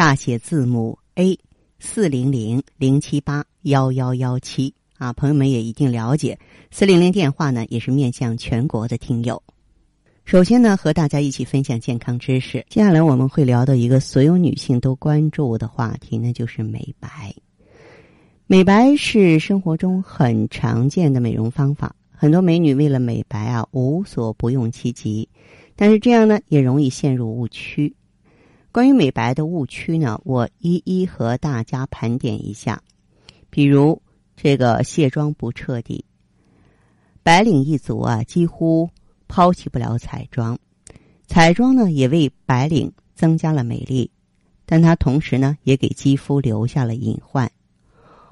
大写字母 A 四零零零七八幺幺幺七。啊，朋友们也一定了解，四零零电话呢，也是面向全国的听友。首先呢，和大家一起分享健康知识。接下来我们会聊到一个所有女性都关注的话题，那就是美白。美白是生活中很常见的美容方法，很多美女为了美白啊，无所不用其极。但是这样呢，也容易陷入误区。关于美白的误区呢，我一一和大家盘点一下。比如这个卸妆不彻底，白领一族啊，几乎抛弃不了彩妆。彩妆呢，也为白领增加了美丽，但它同时呢，也给肌肤留下了隐患。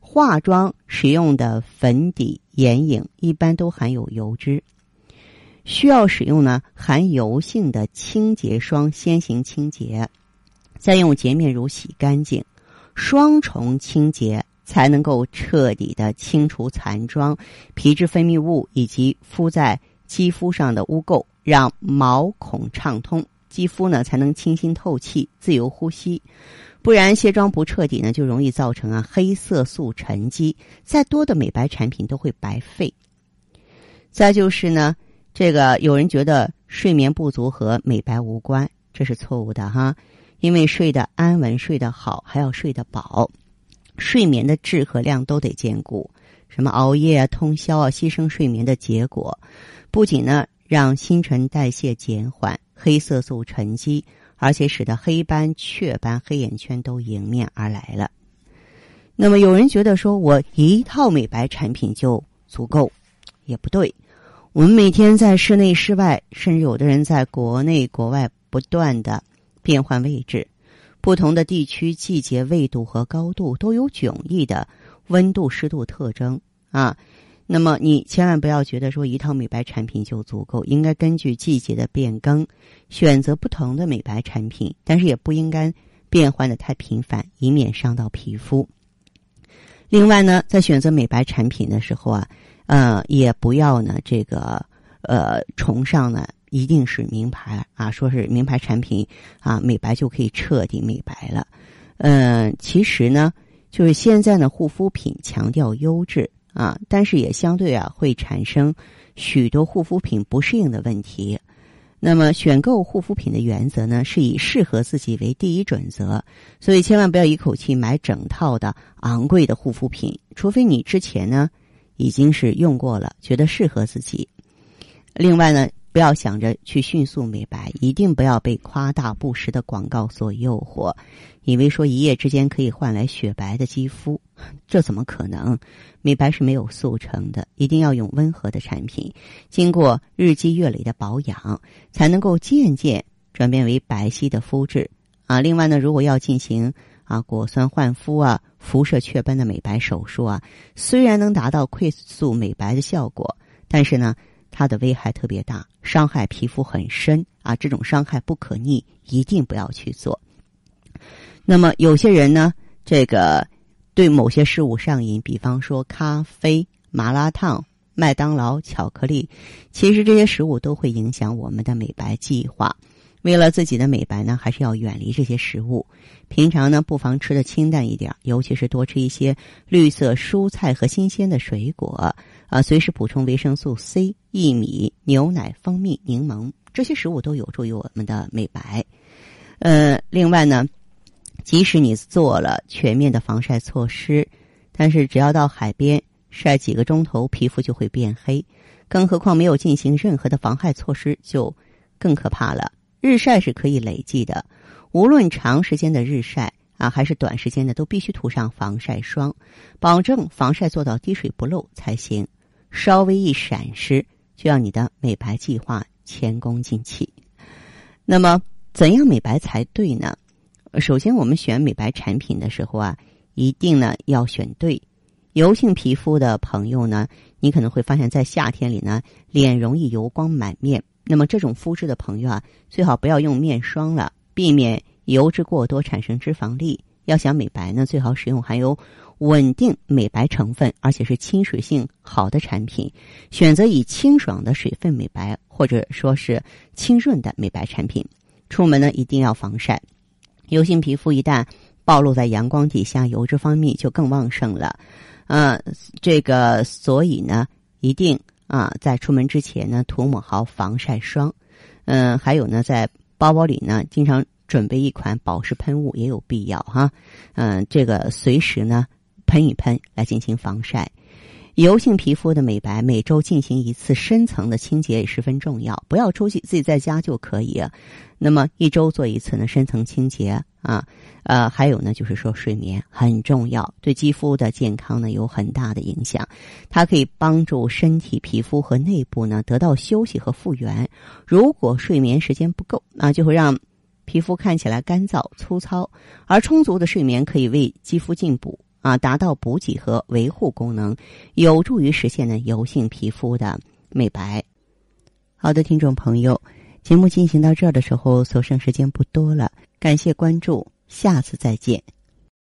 化妆使用的粉底、眼影一般都含有油脂，需要使用呢含油性的清洁霜先行清洁，再用洁面乳洗干净，双重清洁才能够彻底的清除残妆、皮脂分泌物以及敷在肌肤上的污垢，让毛孔畅通，肌肤呢才能清新透气、自由呼吸。不然卸妆不彻底呢，就容易造成啊黑色素沉积，再多的美白产品都会白费。再就是呢，这个有人觉得睡眠不足和美白无关，这是错误的哈。因为睡得安稳、睡得好，还要睡得饱，睡眠的质和量都得兼顾。什么熬夜啊、通宵啊，牺牲睡眠的结果，不仅呢让新陈代谢减缓，黑色素沉积。而且使得黑斑、雀斑、黑眼圈都迎面而来了。那么有人觉得说，我一套美白产品就足够，也不对。我们每天在室内、室外，甚至有的人在国内、国外不断的变换位置，不同的地区、季节、纬度和高度都有迥异的温度、湿度特征啊。那么你千万不要觉得说一套美白产品就足够，应该根据季节的变更选择不同的美白产品，但是也不应该变换的太频繁，以免伤到皮肤。另外呢，在选择美白产品的时候啊，呃，也不要呢这个呃崇尚呢一定是名牌啊，说是名牌产品啊美白就可以彻底美白了。嗯，其实呢，就是现在呢护肤品强调优质。啊，但是也相对啊会产生许多护肤品不适应的问题。那么选购护肤品的原则呢，是以适合自己为第一准则。所以千万不要一口气买整套的昂贵的护肤品，除非你之前呢已经是用过了，觉得适合自己。另外呢。不要想着去迅速美白，一定不要被夸大不实的广告所诱惑，以为说一夜之间可以换来雪白的肌肤，这怎么可能？美白是没有速成的，一定要用温和的产品，经过日积月累的保养，才能够渐渐转变为白皙的肤质啊。另外呢，如果要进行啊果酸焕肤啊、辐射雀斑的美白手术啊，虽然能达到快速美白的效果，但是呢。它的危害特别大，伤害皮肤很深啊！这种伤害不可逆，一定不要去做。那么有些人呢，这个对某些事物上瘾，比方说咖啡、麻辣烫、麦当劳、巧克力，其实这些食物都会影响我们的美白计划。为了自己的美白呢，还是要远离这些食物。平常呢，不妨吃的清淡一点，尤其是多吃一些绿色蔬菜和新鲜的水果啊，随时补充维生素 C、薏米、牛奶、蜂蜜、柠檬这些食物都有助于我们的美白。呃，另外呢，即使你做了全面的防晒措施，但是只要到海边晒几个钟头，皮肤就会变黑。更何况没有进行任何的防害措施，就更可怕了。日晒是可以累计的，无论长时间的日晒啊，还是短时间的，都必须涂上防晒霜，保证防晒做到滴水不漏才行。稍微一闪失，就让你的美白计划前功尽弃。那么，怎样美白才对呢？首先我们选美白产品的时候啊，一定呢要选对。油性皮肤的朋友呢，你可能会发现在夏天里呢，脸容易油光满面。那么这种肤质的朋友啊，最好不要用面霜了，避免油脂过多产生脂肪粒。要想美白呢，最好使用含有稳定美白成分，而且是亲水性好的产品，选择以清爽的水分美白，或者说是清润的美白产品。出门呢一定要防晒，油性皮肤一旦暴露在阳光底下，油脂分泌就更旺盛了。嗯，这个所以呢，一定啊在出门之前呢涂抹好防晒霜。嗯，还有呢，在包包里呢经常。准备一款保湿喷雾也有必要哈，嗯，这个随时呢喷一喷来进行防晒。油性皮肤的美白，每周进行一次深层的清洁也十分重要，不要出去，自己在家就可以。那么一周做一次呢深层清洁啊，呃，还有呢就是说睡眠很重要，对肌肤的健康呢有很大的影响，它可以帮助身体皮肤和内部呢得到休息和复原。如果睡眠时间不够啊，就会让皮肤看起来干燥粗糙，而充足的睡眠可以为肌肤进补啊，达到补给和维护功能，有助于实现呢油性皮肤的美白。好的，听众朋友，节目进行到这儿的时候，所剩时间不多了，感谢关注，下次再见。